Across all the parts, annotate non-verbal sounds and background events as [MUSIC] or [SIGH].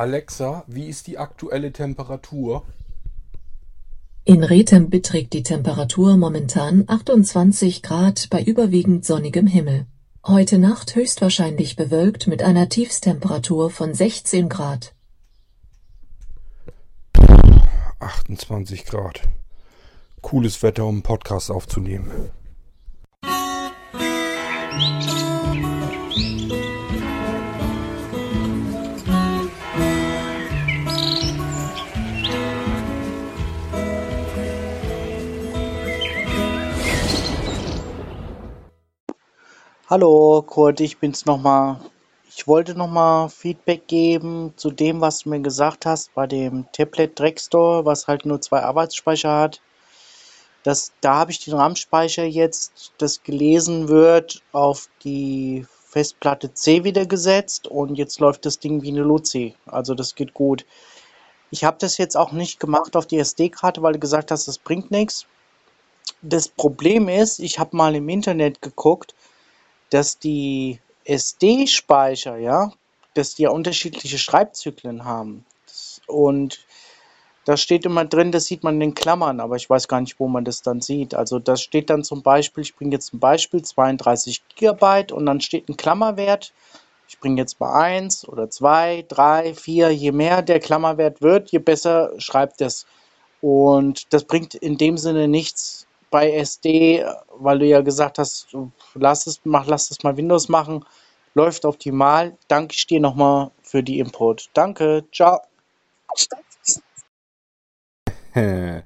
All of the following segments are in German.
Alexa, wie ist die aktuelle Temperatur? In Rethem beträgt die Temperatur momentan 28 Grad bei überwiegend sonnigem Himmel. Heute Nacht höchstwahrscheinlich bewölkt mit einer Tiefstemperatur von 16 Grad. 28 Grad. Cooles Wetter, um einen Podcast aufzunehmen. Hallo Kurt, ich bin's nochmal. Ich wollte nochmal Feedback geben zu dem, was du mir gesagt hast bei dem Tablet Dragstore, was halt nur zwei Arbeitsspeicher hat. Das, da habe ich den RAM-Speicher jetzt, das gelesen wird, auf die Festplatte C wieder gesetzt und jetzt läuft das Ding wie eine Luzi. Also das geht gut. Ich habe das jetzt auch nicht gemacht auf die SD-Karte, weil du gesagt hast, das bringt nichts. Das Problem ist, ich habe mal im Internet geguckt, dass die SD-Speicher, ja, dass die ja unterschiedliche Schreibzyklen haben. Und da steht immer drin, das sieht man in den Klammern, aber ich weiß gar nicht, wo man das dann sieht. Also da steht dann zum Beispiel, ich bringe jetzt ein Beispiel, 32 GB und dann steht ein Klammerwert. Ich bringe jetzt mal 1 oder 2, 3, 4. Je mehr der Klammerwert wird, je besser schreibt es. Und das bringt in dem Sinne nichts bei SD, weil du ja gesagt hast, lass es, mach, lass es mal Windows machen, läuft optimal. Danke ich dir nochmal für die Input. Danke, ciao. [LAUGHS]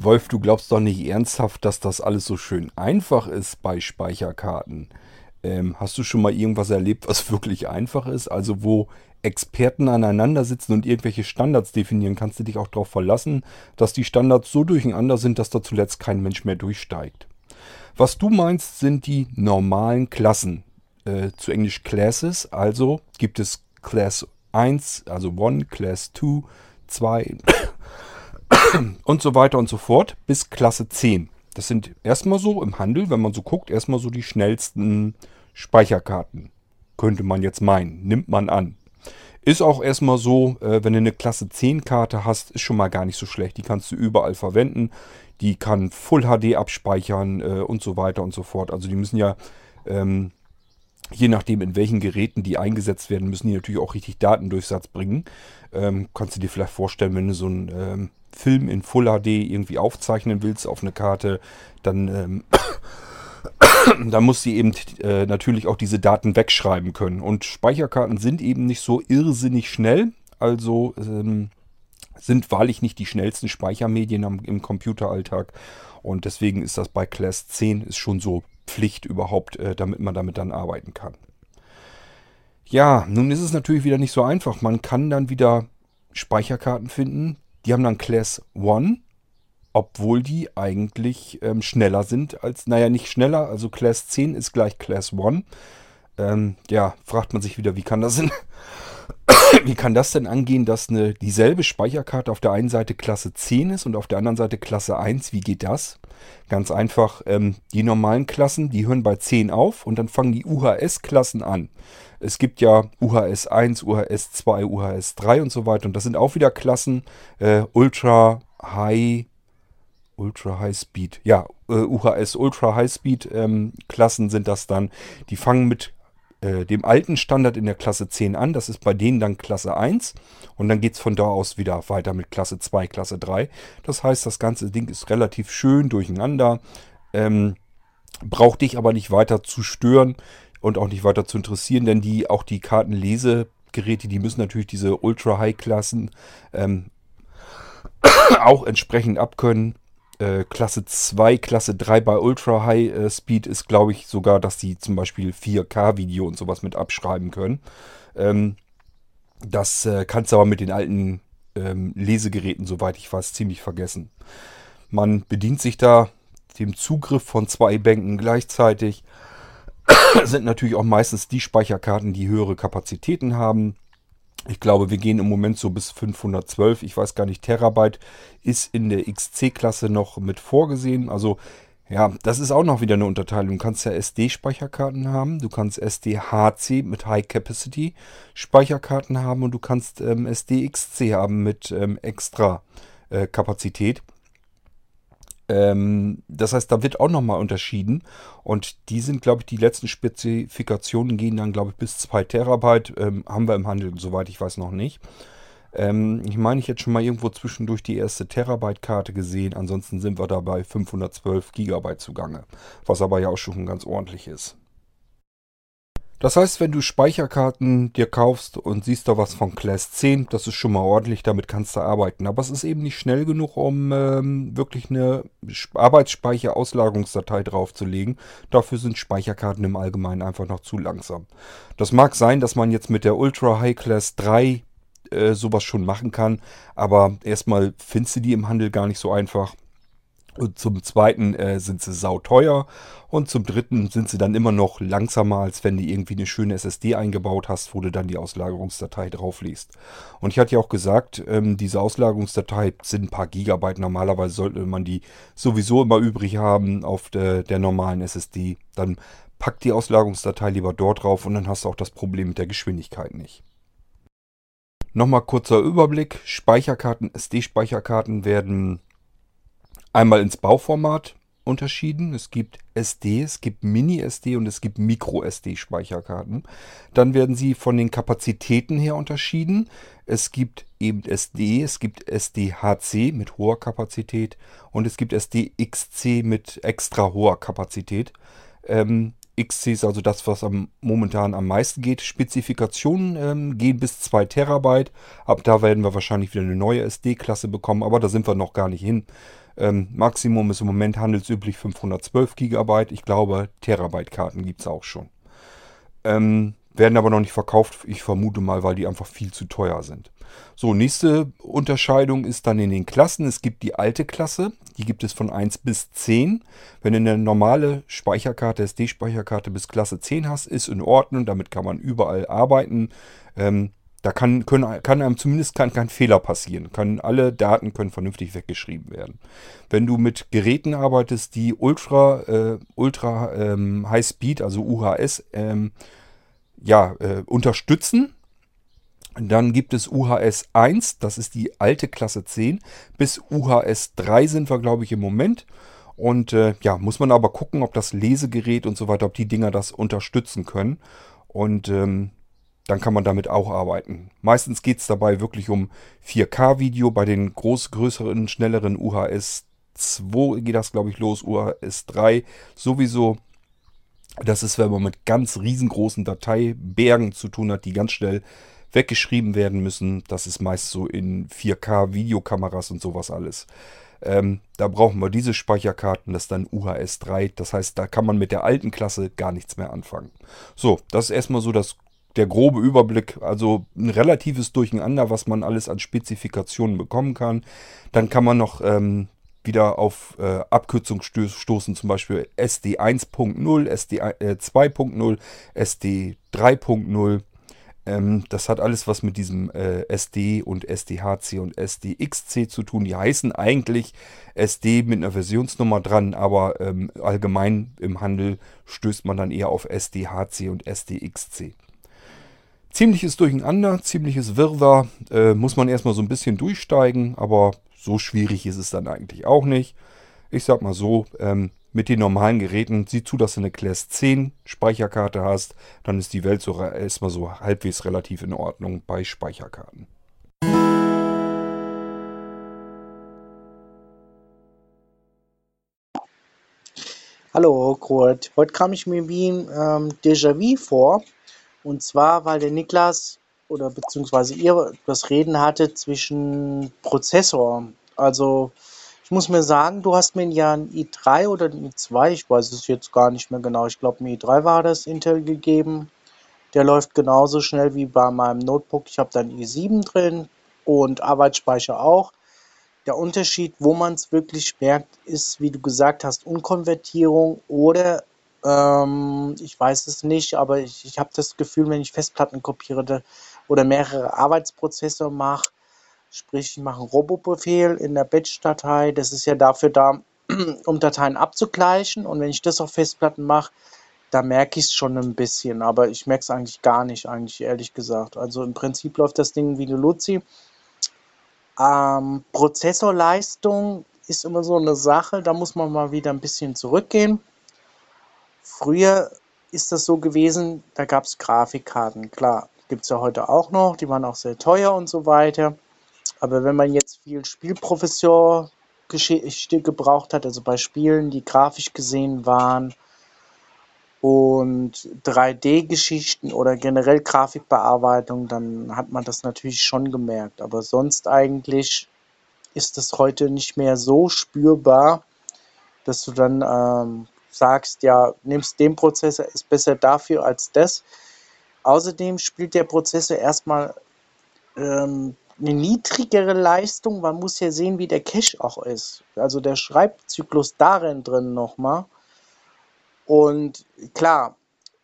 Wolf, du glaubst doch nicht ernsthaft, dass das alles so schön einfach ist bei Speicherkarten. Ähm, hast du schon mal irgendwas erlebt, was [LAUGHS] wirklich einfach ist? Also wo Experten aneinander sitzen und irgendwelche Standards definieren, kannst du dich auch darauf verlassen, dass die Standards so durcheinander sind, dass da zuletzt kein Mensch mehr durchsteigt. Was du meinst, sind die normalen Klassen. Äh, zu Englisch Classes, also gibt es Class 1, also 1, Class 2, 2 [COUGHS] und so weiter und so fort bis Klasse 10. Das sind erstmal so im Handel, wenn man so guckt, erstmal so die schnellsten Speicherkarten. Könnte man jetzt meinen, nimmt man an. Ist auch erstmal so, äh, wenn du eine Klasse 10 Karte hast, ist schon mal gar nicht so schlecht. Die kannst du überall verwenden. Die kann Full HD abspeichern äh, und so weiter und so fort. Also die müssen ja, ähm, je nachdem in welchen Geräten die eingesetzt werden, müssen die natürlich auch richtig Datendurchsatz bringen. Ähm, kannst du dir vielleicht vorstellen, wenn du so einen ähm, Film in Full HD irgendwie aufzeichnen willst auf eine Karte, dann ähm, [COUGHS] da muss sie eben äh, natürlich auch diese Daten wegschreiben können. Und Speicherkarten sind eben nicht so irrsinnig schnell. Also ähm, sind wahrlich nicht die schnellsten Speichermedien am, im Computeralltag. Und deswegen ist das bei Class 10 ist schon so Pflicht überhaupt, äh, damit man damit dann arbeiten kann. Ja, nun ist es natürlich wieder nicht so einfach. Man kann dann wieder Speicherkarten finden. Die haben dann Class 1 obwohl die eigentlich ähm, schneller sind als, naja, nicht schneller, also Class 10 ist gleich Class 1. Ähm, ja, fragt man sich wieder, wie kann das denn, [COUGHS] wie kann das denn angehen, dass eine dieselbe Speicherkarte auf der einen Seite Klasse 10 ist und auf der anderen Seite Klasse 1? Wie geht das? Ganz einfach, ähm, die normalen Klassen, die hören bei 10 auf und dann fangen die UHS-Klassen an. Es gibt ja UHS 1, UHS 2, UHS 3 und so weiter und das sind auch wieder Klassen, äh, Ultra, High, Ultra High Speed. Ja, äh, UHS Ultra High Speed ähm, Klassen sind das dann. Die fangen mit äh, dem alten Standard in der Klasse 10 an. Das ist bei denen dann Klasse 1. Und dann geht es von da aus wieder weiter mit Klasse 2, Klasse 3. Das heißt, das ganze Ding ist relativ schön durcheinander. Ähm, braucht dich aber nicht weiter zu stören und auch nicht weiter zu interessieren, denn die auch die Kartenlesegeräte, die müssen natürlich diese Ultra High Klassen ähm, [COUGHS] auch entsprechend abkönnen. Äh, Klasse 2, Klasse 3 bei Ultra High äh, Speed ist, glaube ich, sogar, dass die zum Beispiel 4K-Video und sowas mit abschreiben können. Ähm, das äh, kannst du aber mit den alten ähm, Lesegeräten, soweit ich weiß, ziemlich vergessen. Man bedient sich da dem Zugriff von zwei Bänken gleichzeitig. [COUGHS] sind natürlich auch meistens die Speicherkarten, die höhere Kapazitäten haben. Ich glaube, wir gehen im Moment so bis 512. Ich weiß gar nicht, Terabyte ist in der XC-Klasse noch mit vorgesehen. Also Ja, das ist auch noch wieder eine Unterteilung. Du kannst ja SD-Speicherkarten haben, du kannst SD-HC mit High Capacity Speicherkarten haben und du kannst ähm, SD-XC haben mit ähm, extra äh, Kapazität. Ähm, das heißt, da wird auch nochmal unterschieden. Und die sind, glaube ich, die letzten Spezifikationen gehen dann, glaube ich, bis 2 Terabyte. Ähm, haben wir im Handel, soweit ich weiß, noch nicht. Ähm, ich meine, ich hätte schon mal irgendwo zwischendurch die erste Terabyte-Karte gesehen. Ansonsten sind wir dabei 512 Gigabyte zugange. Was aber ja auch schon ganz ordentlich ist. Das heißt, wenn du Speicherkarten dir kaufst und siehst da was von Class 10, das ist schon mal ordentlich, damit kannst du arbeiten. Aber es ist eben nicht schnell genug, um ähm, wirklich eine Arbeitsspeicher-Auslagerungsdatei draufzulegen. Dafür sind Speicherkarten im Allgemeinen einfach noch zu langsam. Das mag sein, dass man jetzt mit der Ultra High Class 3 äh, sowas schon machen kann, aber erstmal findest du die im Handel gar nicht so einfach. Und zum zweiten äh, sind sie sauteuer. Und zum dritten sind sie dann immer noch langsamer, als wenn du irgendwie eine schöne SSD eingebaut hast, wo du dann die Auslagerungsdatei draufliest. Und ich hatte ja auch gesagt, ähm, diese Auslagerungsdatei sind ein paar Gigabyte. Normalerweise sollte man die sowieso immer übrig haben auf der, der normalen SSD. Dann pack die Auslagerungsdatei lieber dort drauf und dann hast du auch das Problem mit der Geschwindigkeit nicht. Nochmal kurzer Überblick. Speicherkarten, SD-Speicherkarten werden einmal ins Bauformat unterschieden. Es gibt SD, es gibt Mini-SD und es gibt Micro-SD-Speicherkarten. Dann werden sie von den Kapazitäten her unterschieden. Es gibt eben SD, es gibt SD-HC mit hoher Kapazität und es gibt SD-XC mit extra hoher Kapazität. Ähm, XC ist also das, was am, momentan am meisten geht. Spezifikationen ähm, gehen bis 2 Terabyte. Ab da werden wir wahrscheinlich wieder eine neue SD-Klasse bekommen, aber da sind wir noch gar nicht hin. Ähm, Maximum ist im Moment handelsüblich 512 GB. Ich glaube, Terabyte-Karten gibt es auch schon. Ähm, werden aber noch nicht verkauft. Ich vermute mal, weil die einfach viel zu teuer sind. So, nächste Unterscheidung ist dann in den Klassen. Es gibt die alte Klasse, die gibt es von 1 bis 10. Wenn du eine normale Speicherkarte, SD-Speicherkarte bis Klasse 10 hast, ist in Ordnung. Damit kann man überall arbeiten. Ähm, da kann, können, kann einem zumindest kein, kein Fehler passieren. Kann, alle Daten können vernünftig weggeschrieben werden. Wenn du mit Geräten arbeitest, die Ultra, äh, Ultra ähm, High Speed, also UHS, ähm, ja, äh, unterstützen, dann gibt es UHS 1, das ist die alte Klasse 10. Bis UHS 3 sind wir, glaube ich, im Moment. Und äh, ja, muss man aber gucken, ob das Lesegerät und so weiter, ob die Dinger das unterstützen können. Und ähm, dann kann man damit auch arbeiten. Meistens geht es dabei wirklich um 4K-Video. Bei den groß, größeren, schnelleren UHS 2 geht das, glaube ich, los. UHS 3 sowieso. Das ist, wenn man mit ganz riesengroßen Dateibergen zu tun hat, die ganz schnell weggeschrieben werden müssen. Das ist meist so in 4K Videokameras und sowas alles. Ähm, da brauchen wir diese Speicherkarten, das ist dann UHS 3. Das heißt, da kann man mit der alten Klasse gar nichts mehr anfangen. So, das ist erstmal so das, der grobe Überblick. Also ein relatives Durcheinander, was man alles an Spezifikationen bekommen kann. Dann kann man noch ähm, wieder auf äh, Abkürzung stoßen, zum Beispiel SD 1.0, SD äh, 2.0, SD 3.0. Ähm, das hat alles was mit diesem äh, SD und SDHC und SDXC zu tun. Die heißen eigentlich SD mit einer Versionsnummer dran, aber ähm, allgemein im Handel stößt man dann eher auf SDHC und SDXC. Ziemliches Durcheinander, ziemliches Wirrwarr, äh, muss man erstmal so ein bisschen durchsteigen, aber so schwierig ist es dann eigentlich auch nicht. Ich sag mal so, ähm, mit den normalen Geräten, sieh zu, dass du eine Class 10 Speicherkarte hast, dann ist die Welt so erstmal so halbwegs relativ in Ordnung bei Speicherkarten. Hallo Kurt, heute kam ich mir wie ein ähm, Déjà-vu vor. Und zwar, weil der Niklas oder beziehungsweise ihr das Reden hatte zwischen Prozessor. Also ich muss mir sagen, du hast mir ja ein i3 oder ein i2, ich weiß es jetzt gar nicht mehr genau, ich glaube ein i3 war das, Intel gegeben. Der läuft genauso schnell wie bei meinem Notebook. Ich habe dann i7 drin und Arbeitsspeicher auch. Der Unterschied, wo man es wirklich merkt, ist, wie du gesagt hast, Unkonvertierung oder ähm, ich weiß es nicht, aber ich, ich habe das Gefühl, wenn ich Festplatten kopiere oder mehrere Arbeitsprozesse mache, Sprich, ich mache einen Robo-Befehl in der Batch-Datei. Das ist ja dafür da, [CLEARS THROAT] um Dateien abzugleichen. Und wenn ich das auf Festplatten mache, da merke ich es schon ein bisschen, aber ich merke es eigentlich gar nicht, eigentlich ehrlich gesagt. Also im Prinzip läuft das Ding wie eine Luzi. Ähm, Prozessorleistung ist immer so eine Sache, da muss man mal wieder ein bisschen zurückgehen. Früher ist das so gewesen, da gab es Grafikkarten. Klar, gibt es ja heute auch noch, die waren auch sehr teuer und so weiter. Aber wenn man jetzt viel Spielprofessor-Geschichte gebraucht hat, also bei Spielen, die grafisch gesehen waren, und 3D-Geschichten oder generell Grafikbearbeitung, dann hat man das natürlich schon gemerkt. Aber sonst eigentlich ist es heute nicht mehr so spürbar, dass du dann ähm, sagst, ja, nimmst den Prozessor, ist besser dafür als das. Außerdem spielt der Prozessor erstmal ähm, eine niedrigere Leistung. Man muss ja sehen, wie der Cache auch ist. Also der Schreibzyklus darin drin nochmal. Und klar,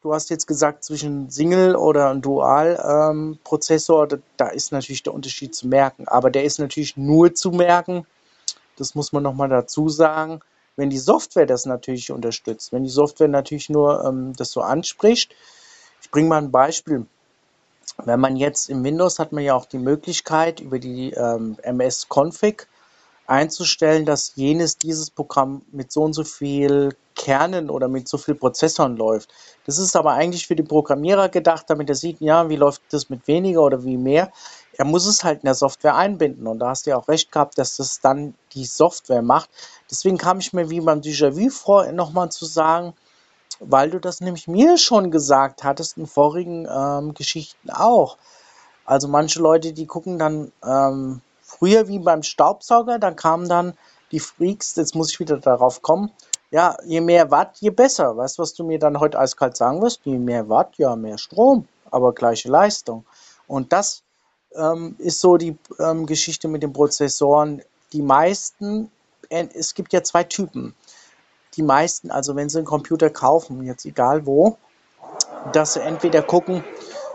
du hast jetzt gesagt, zwischen Single oder Dual-Prozessor, ähm, da, ist natürlich der Unterschied zu merken. Aber der ist natürlich nur zu merken, das muss man nochmal dazu sagen, wenn die Software das natürlich unterstützt. Wenn die Software natürlich nur ähm, das so anspricht. Ich bringe mal ein Beispiel. Wenn man jetzt im Windows hat man ja auch die Möglichkeit über die ähm, MS-Config einzustellen, dass jenes dieses Programm mit so und so viel Kernen oder mit so viel Prozessoren läuft. Das ist aber eigentlich für den Programmierer gedacht, damit er sieht, ja, wie läuft das mit weniger oder wie mehr. Er muss es halt in der Software einbinden und da hast du ja auch recht gehabt, dass das dann die Software macht. Deswegen kam ich mir wie beim Déjà-vu vor, nochmal zu sagen, weil du das nämlich mir schon gesagt hattest in vorigen ähm, Geschichten auch. Also manche Leute, die gucken dann ähm, früher wie beim Staubsauger, da kamen dann die Freaks, jetzt muss ich wieder darauf kommen, ja, je mehr Watt, je besser. Weißt du, was du mir dann heute eiskalt sagen wirst? Je mehr Watt, ja, mehr Strom, aber gleiche Leistung. Und das ähm, ist so die ähm, Geschichte mit den Prozessoren. Die meisten, äh, es gibt ja zwei Typen. Die meisten, also wenn sie einen Computer kaufen, jetzt egal wo, dass sie entweder gucken,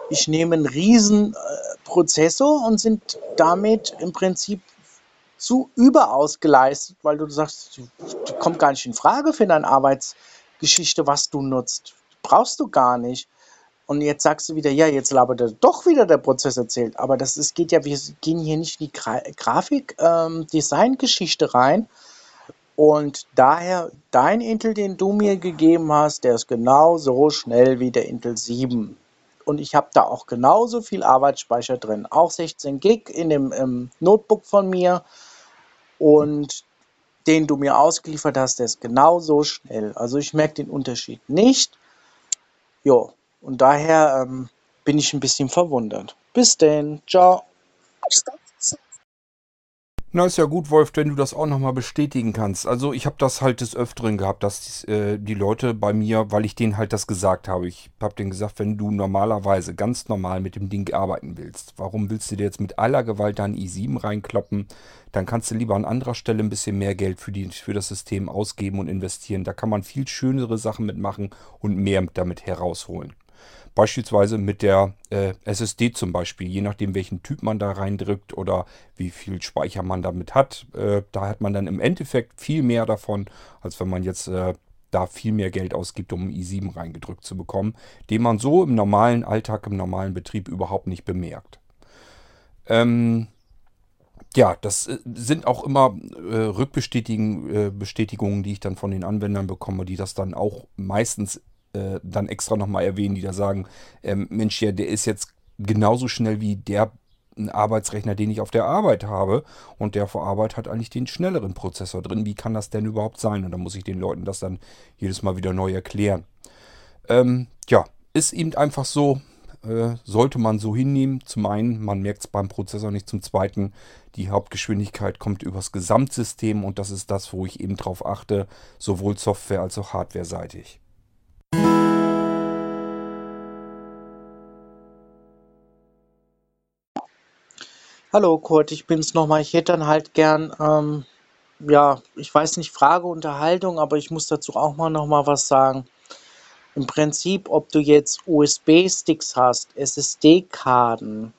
ich nehme einen riesen äh, Prozessor und sind damit im Prinzip zu überaus geleistet, weil du sagst, du kommt gar nicht in Frage für deine Arbeitsgeschichte, was du nutzt. Brauchst du gar nicht. Und jetzt sagst du wieder, ja, jetzt labert er doch wieder der Prozess erzählt. Aber das ist, geht ja, wir gehen hier nicht in die Gra Grafik-Design-Geschichte ähm, rein. Und daher, dein Intel, den du mir gegeben hast, der ist genauso schnell wie der Intel 7 und ich habe da auch genauso viel Arbeitsspeicher drin. Auch 16 Gig in dem ähm, Notebook von mir und den du mir ausgeliefert hast, der ist genauso schnell. Also ich merke den Unterschied nicht. Jo, und daher ähm, bin ich ein bisschen verwundert. Bis denn, ciao. Na, ist ja gut, Wolf, wenn du das auch nochmal bestätigen kannst. Also ich habe das halt des Öfteren gehabt, dass äh, die Leute bei mir, weil ich denen halt das gesagt habe, ich habe denen gesagt, wenn du normalerweise ganz normal mit dem Ding arbeiten willst, warum willst du dir jetzt mit aller Gewalt dein i7 reinkloppen? Dann kannst du lieber an anderer Stelle ein bisschen mehr Geld für, die, für das System ausgeben und investieren. Da kann man viel schönere Sachen mitmachen und mehr damit herausholen. Beispielsweise mit der äh, SSD zum Beispiel, je nachdem welchen Typ man da reindrückt oder wie viel Speicher man damit hat. Äh, da hat man dann im Endeffekt viel mehr davon, als wenn man jetzt äh, da viel mehr Geld ausgibt, um einen i7 reingedrückt zu bekommen, den man so im normalen Alltag, im normalen Betrieb überhaupt nicht bemerkt. Ähm, ja, das äh, sind auch immer äh, Rückbestätigungen, äh, die ich dann von den Anwendern bekomme, die das dann auch meistens äh, dann extra nochmal erwähnen, die da sagen, ähm, Mensch, ja, der ist jetzt genauso schnell wie der Arbeitsrechner, den ich auf der Arbeit habe. Und der vor Arbeit hat eigentlich den schnelleren Prozessor drin. Wie kann das denn überhaupt sein? Und da muss ich den Leuten das dann jedes Mal wieder neu erklären. Ähm, ja, ist eben einfach so, äh, sollte man so hinnehmen. Zum einen, man merkt es beim Prozessor nicht. Zum zweiten, die Hauptgeschwindigkeit kommt übers Gesamtsystem und das ist das, wo ich eben drauf achte, sowohl Software- als auch Hardware-seitig. Hallo Kurt, ich bin's nochmal. Ich hätte dann halt gern, ähm, ja, ich weiß nicht, Frage, Unterhaltung, aber ich muss dazu auch mal nochmal was sagen. Im Prinzip, ob du jetzt USB-Sticks hast, SSD-Karten,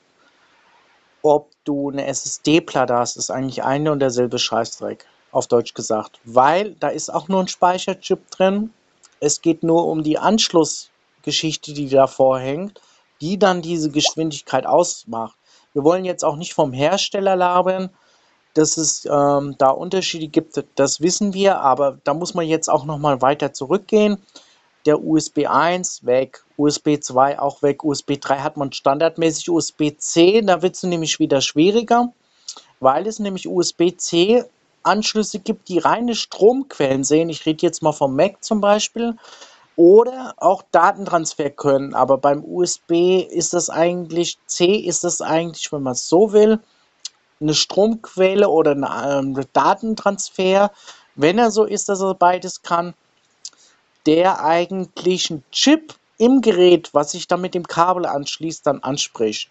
ob du eine SSD-Platte hast, ist eigentlich eine und derselbe Scheißdreck. auf Deutsch gesagt, weil da ist auch nur ein Speicherchip drin. Es geht nur um die Anschlussgeschichte, die davor hängt, die dann diese Geschwindigkeit ausmacht. Wir wollen jetzt auch nicht vom Hersteller labern, dass es ähm, da Unterschiede gibt, das wissen wir, aber da muss man jetzt auch nochmal weiter zurückgehen. Der USB 1 weg, USB 2 auch weg, USB 3 hat man standardmäßig, USB C, da wird es nämlich wieder schwieriger, weil es nämlich USB C Anschlüsse gibt, die reine Stromquellen sehen. Ich rede jetzt mal vom Mac zum Beispiel. Oder auch Datentransfer können. Aber beim USB ist das eigentlich, C ist das eigentlich, wenn man es so will, eine Stromquelle oder ein ähm, Datentransfer, wenn er so ist, dass er beides kann, der eigentlich einen Chip im Gerät, was sich dann mit dem Kabel anschließt, dann anspricht.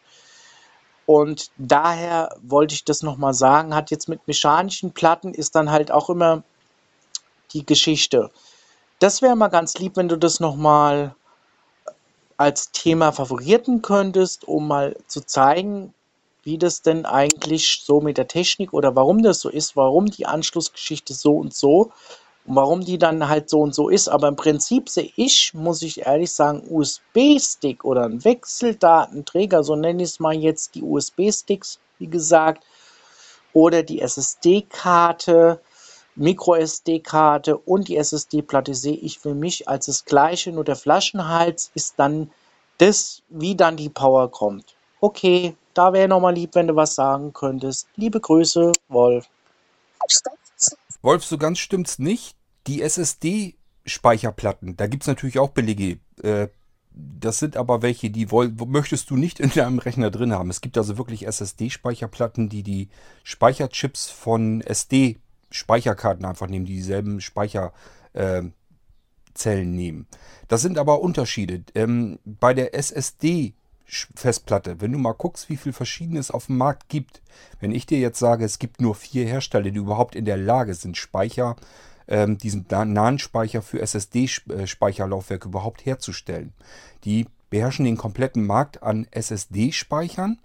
Und daher wollte ich das nochmal sagen, hat jetzt mit mechanischen Platten ist dann halt auch immer die Geschichte. Das wäre mal ganz lieb, wenn du das nochmal als Thema favorierten könntest, um mal zu zeigen, wie das denn eigentlich so mit der Technik oder warum das so ist, warum die Anschlussgeschichte so und so und warum die dann halt so und so ist. Aber im Prinzip sehe ich, muss ich ehrlich sagen, USB-Stick oder ein Wechseldatenträger, so nenne ich es mal jetzt die USB-Sticks, wie gesagt, oder die SSD-Karte, Micro-SD-Karte und die SSD-Platte sehe ich für mich als das gleiche, nur der Flaschenhals ist dann das, wie dann die Power kommt. Okay, da wäre nochmal lieb, wenn du was sagen könntest. Liebe Grüße, Wolf. Wolf, so ganz stimmt's nicht die SSD-Speicherplatten, da gibt es natürlich auch Belege. Äh, das sind aber welche, die woll, möchtest du nicht in deinem Rechner drin haben. Es gibt also wirklich SSD-Speicherplatten, die die Speicherchips von SD-Speicherkarten einfach nehmen, die dieselben Speicherzellen äh, nehmen. Das sind aber Unterschiede. Ähm, bei der SSD Festplatte, wenn du mal guckst, wie viel Verschiedenes auf dem Markt gibt, wenn ich dir jetzt sage, es gibt nur vier Hersteller, die überhaupt in der Lage sind, Speicher ähm, diesen nahen Speicher für SSD-Speicherlaufwerk überhaupt herzustellen. Die beherrschen den kompletten Markt an SSD-Speichern.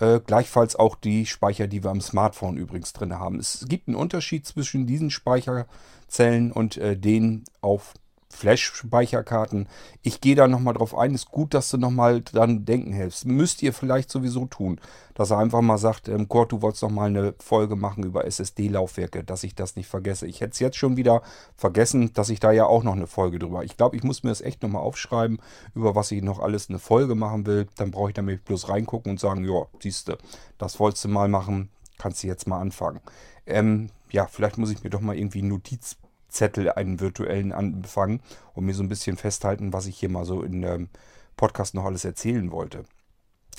Äh, gleichfalls auch die Speicher, die wir am Smartphone übrigens drin haben. Es gibt einen Unterschied zwischen diesen Speicherzellen und äh, den auf Flash-Speicherkarten. Ich gehe da nochmal drauf ein. Ist gut, dass du nochmal dran denken hilfst. Müsst ihr vielleicht sowieso tun. Dass er einfach mal sagt, ähm, Kurt, du wolltest noch mal eine Folge machen über SSD-Laufwerke, dass ich das nicht vergesse. Ich hätte es jetzt schon wieder vergessen, dass ich da ja auch noch eine Folge drüber. Ich glaube, ich muss mir das echt nochmal aufschreiben, über was ich noch alles eine Folge machen will. Dann brauche ich damit bloß reingucken und sagen, ja, siehste, das wolltest du mal machen, kannst du jetzt mal anfangen. Ähm, ja, vielleicht muss ich mir doch mal irgendwie Notiz Zettel einen virtuellen anfangen und mir so ein bisschen festhalten, was ich hier mal so in dem Podcast noch alles erzählen wollte.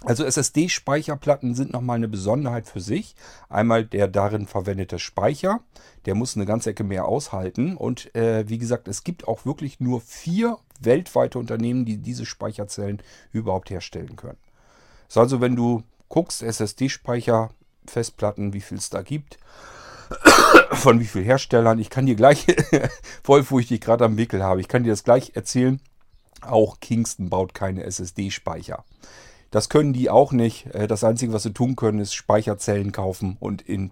Also SSD-Speicherplatten sind nochmal eine Besonderheit für sich. Einmal der darin verwendete Speicher, der muss eine ganze Ecke mehr aushalten. Und äh, wie gesagt, es gibt auch wirklich nur vier weltweite Unternehmen, die diese Speicherzellen überhaupt herstellen können. So, also wenn du guckst, SSD-Speicher, Festplatten, wie viel es da gibt, von wie vielen Herstellern. Ich kann dir gleich, [LAUGHS] Wolf, wo ich gerade am Wickel habe, ich kann dir das gleich erzählen. Auch Kingston baut keine SSD-Speicher. Das können die auch nicht. Äh, das Einzige, was sie tun können, ist Speicherzellen kaufen und in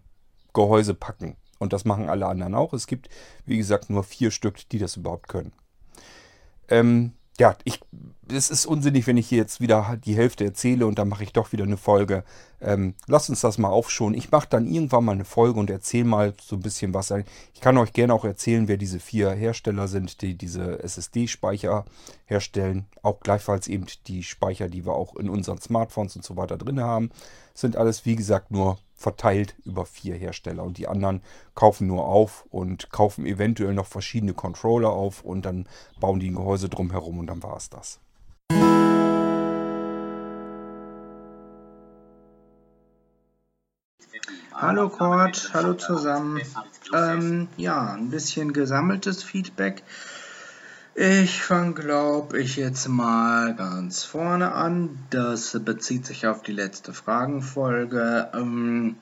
Gehäuse packen. Und das machen alle anderen auch. Es gibt, wie gesagt, nur vier Stück, die das überhaupt können. Ähm, ja, ich, es ist unsinnig, wenn ich hier jetzt wieder die Hälfte erzähle und dann mache ich doch wieder eine Folge. Ähm, lasst uns das mal aufschonen. Ich mache dann irgendwann mal eine Folge und erzähle mal so ein bisschen was. Ich kann euch gerne auch erzählen, wer diese vier Hersteller sind, die diese SSD-Speicher herstellen. Auch gleichfalls eben die Speicher, die wir auch in unseren Smartphones und so weiter drin haben. Sind alles, wie gesagt, nur verteilt über vier Hersteller und die anderen kaufen nur auf und kaufen eventuell noch verschiedene Controller auf und dann bauen die ein Gehäuse drumherum und dann war es das. Hallo Cord, hallo zusammen. Ähm, ja, ein bisschen gesammeltes Feedback. Ich fange, glaube ich, jetzt mal ganz vorne an. Das bezieht sich auf die letzte Fragenfolge. Ähm,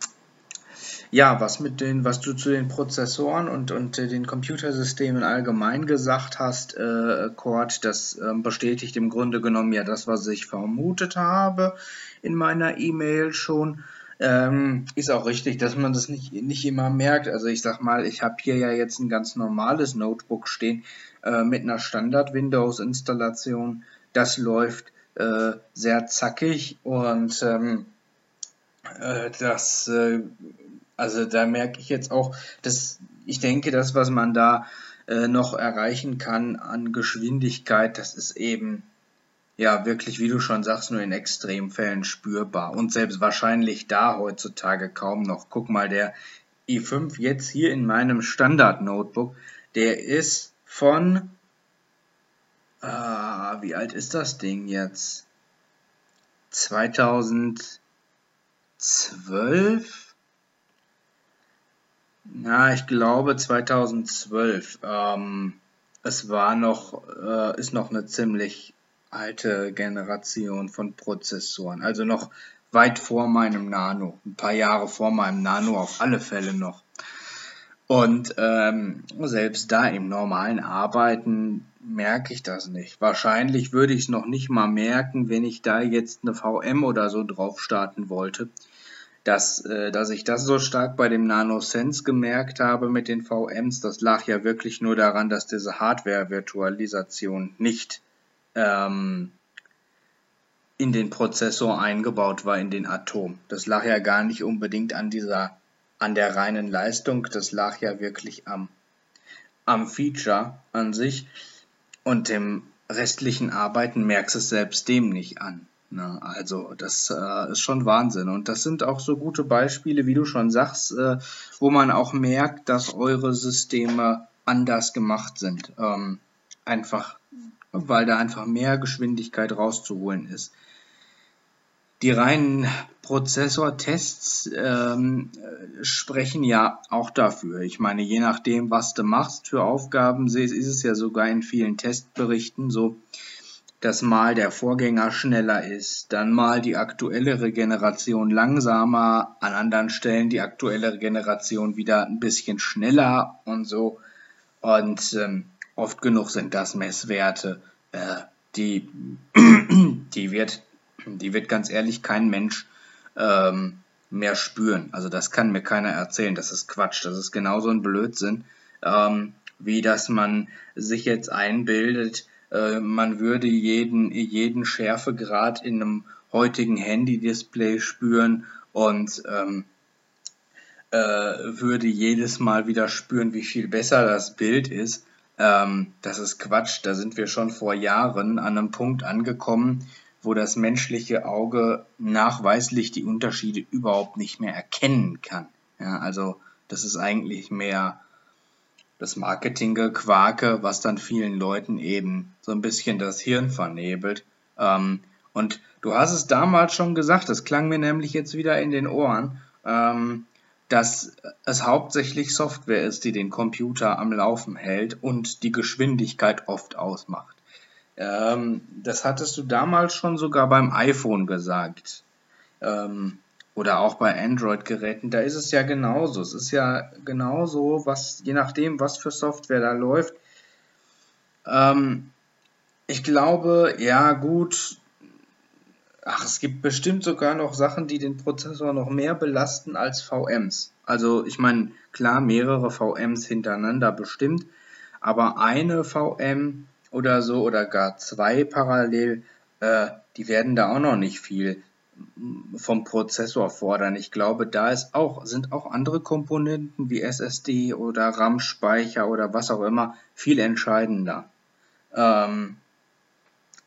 ja, was mit den, was du zu den Prozessoren und, und den Computersystemen allgemein gesagt hast, äh, Cord, das äh, bestätigt im Grunde genommen ja das, was ich vermutet habe in meiner E-Mail schon. Ähm, ist auch richtig, dass man das nicht, nicht immer merkt. Also ich sag mal, ich habe hier ja jetzt ein ganz normales Notebook stehen äh, mit einer Standard-Windows-Installation. Das läuft äh, sehr zackig und ähm, äh, das, äh, also da merke ich jetzt auch, dass ich denke, das, was man da äh, noch erreichen kann an Geschwindigkeit, das ist eben ja wirklich, wie du schon sagst, nur in Extremfällen spürbar und selbst wahrscheinlich da heutzutage kaum noch. Guck mal, der i5 jetzt hier in meinem Standard-Notebook, der ist von, ah, wie alt ist das Ding jetzt? 2012? Na, ich glaube 2012. Ähm, es war noch, äh, ist noch eine ziemlich alte Generation von Prozessoren. Also noch weit vor meinem Nano. Ein paar Jahre vor meinem Nano auf alle Fälle noch. Und ähm, selbst da im normalen Arbeiten merke ich das nicht. Wahrscheinlich würde ich es noch nicht mal merken, wenn ich da jetzt eine VM oder so drauf starten wollte. Dass, äh, dass ich das so stark bei dem NanoSense gemerkt habe mit den VMs, das lag ja wirklich nur daran, dass diese Hardware-Virtualisation nicht ähm, in den Prozessor eingebaut war, in den Atom. Das lag ja gar nicht unbedingt an dieser, an der reinen Leistung, das lag ja wirklich am, am Feature an sich und dem restlichen Arbeiten merkst es selbst dem nicht an. Ne? Also das äh, ist schon Wahnsinn. Und das sind auch so gute Beispiele, wie du schon sagst, äh, wo man auch merkt, dass eure Systeme anders gemacht sind. Ähm, einfach weil da einfach mehr Geschwindigkeit rauszuholen ist. Die reinen Prozessortests ähm, sprechen ja auch dafür. Ich meine, je nachdem, was du machst für Aufgaben, ist es ja sogar in vielen Testberichten so, dass mal der Vorgänger schneller ist, dann mal die aktuelle Regeneration langsamer, an anderen Stellen die aktuelle Regeneration wieder ein bisschen schneller und so. Und ähm, Oft genug sind das Messwerte, äh, die, [CLEARS THROAT] die, wird, die wird ganz ehrlich kein Mensch ähm, mehr spüren. Also das kann mir keiner erzählen. Das ist Quatsch. Das ist genauso ein Blödsinn, ähm, wie dass man sich jetzt einbildet, äh, man würde jeden, jeden Schärfegrad in einem heutigen Handy-Display spüren und ähm, äh, würde jedes Mal wieder spüren, wie viel besser das Bild ist. Ähm, das ist Quatsch. Da sind wir schon vor Jahren an einem Punkt angekommen, wo das menschliche Auge nachweislich die Unterschiede überhaupt nicht mehr erkennen kann. Ja, also das ist eigentlich mehr das Marketinggequake, was dann vielen Leuten eben so ein bisschen das Hirn vernebelt. Ähm, und du hast es damals schon gesagt, das klang mir nämlich jetzt wieder in den Ohren. Ähm, dass es hauptsächlich Software ist, die den Computer am Laufen hält und die Geschwindigkeit oft ausmacht. Ähm, das hattest du damals schon sogar beim iPhone gesagt. Ähm, oder auch bei Android-Geräten, da ist es ja genauso. Es ist ja genauso, was, je nachdem, was für Software da läuft. Ähm, ich glaube, ja gut, Ach, es gibt bestimmt sogar noch Sachen, die den Prozessor noch mehr belasten als VMs. Also ich meine, klar, mehrere VMs hintereinander bestimmt, aber eine VM oder so oder gar zwei parallel, äh, die werden da auch noch nicht viel vom Prozessor fordern. Ich glaube, da ist auch, sind auch andere Komponenten wie SSD oder RAM-Speicher oder was auch immer viel entscheidender. Ähm,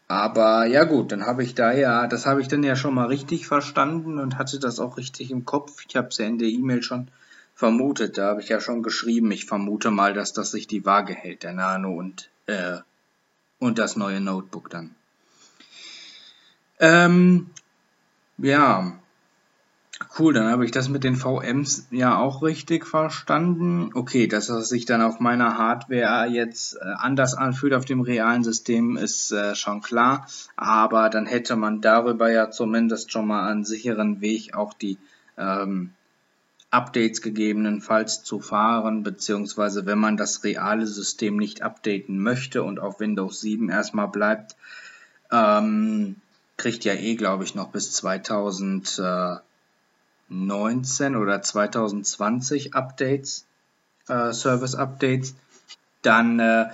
aber ja gut, dann habe ich da ja, das habe ich dann ja schon mal richtig verstanden und hatte das auch richtig im Kopf. Ich habe es ja in der E-Mail schon vermutet, da habe ich ja schon geschrieben, ich vermute mal, dass das sich die Waage hält, der Nano und, äh, und das neue Notebook dann. Ähm, ja, Cool, dann habe ich das mit den VMs ja auch richtig verstanden. Okay, dass es sich dann auf meiner Hardware jetzt äh, anders anfühlt auf dem realen System, ist äh, schon klar. Aber dann hätte man darüber ja zumindest schon mal einen sicheren Weg, auch die ähm, Updates gegebenenfalls zu fahren, beziehungsweise wenn man das reale System nicht updaten möchte und auf Windows 7 erstmal bleibt, ähm, kriegt ja eh, glaube ich, noch bis 2000. Äh, 2019 oder 2020 Updates, äh, Service-Updates, dann äh,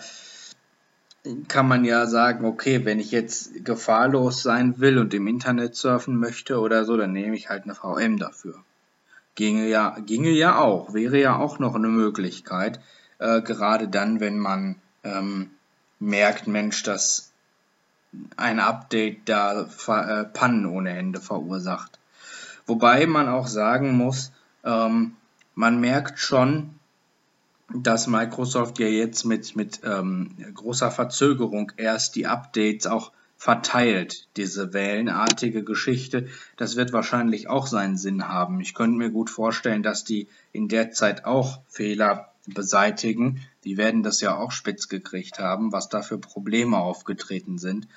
kann man ja sagen, okay, wenn ich jetzt gefahrlos sein will und im Internet surfen möchte oder so, dann nehme ich halt eine VM dafür. Ginge ja, ginge ja auch, wäre ja auch noch eine Möglichkeit, äh, gerade dann, wenn man ähm, merkt, Mensch, dass ein Update da äh, Pannen ohne Ende verursacht. Wobei man auch sagen muss, ähm, man merkt schon, dass Microsoft ja jetzt mit, mit ähm, großer Verzögerung erst die Updates auch verteilt, diese wellenartige Geschichte. Das wird wahrscheinlich auch seinen Sinn haben. Ich könnte mir gut vorstellen, dass die in der Zeit auch Fehler beseitigen. Die werden das ja auch spitz gekriegt haben, was da für Probleme aufgetreten sind.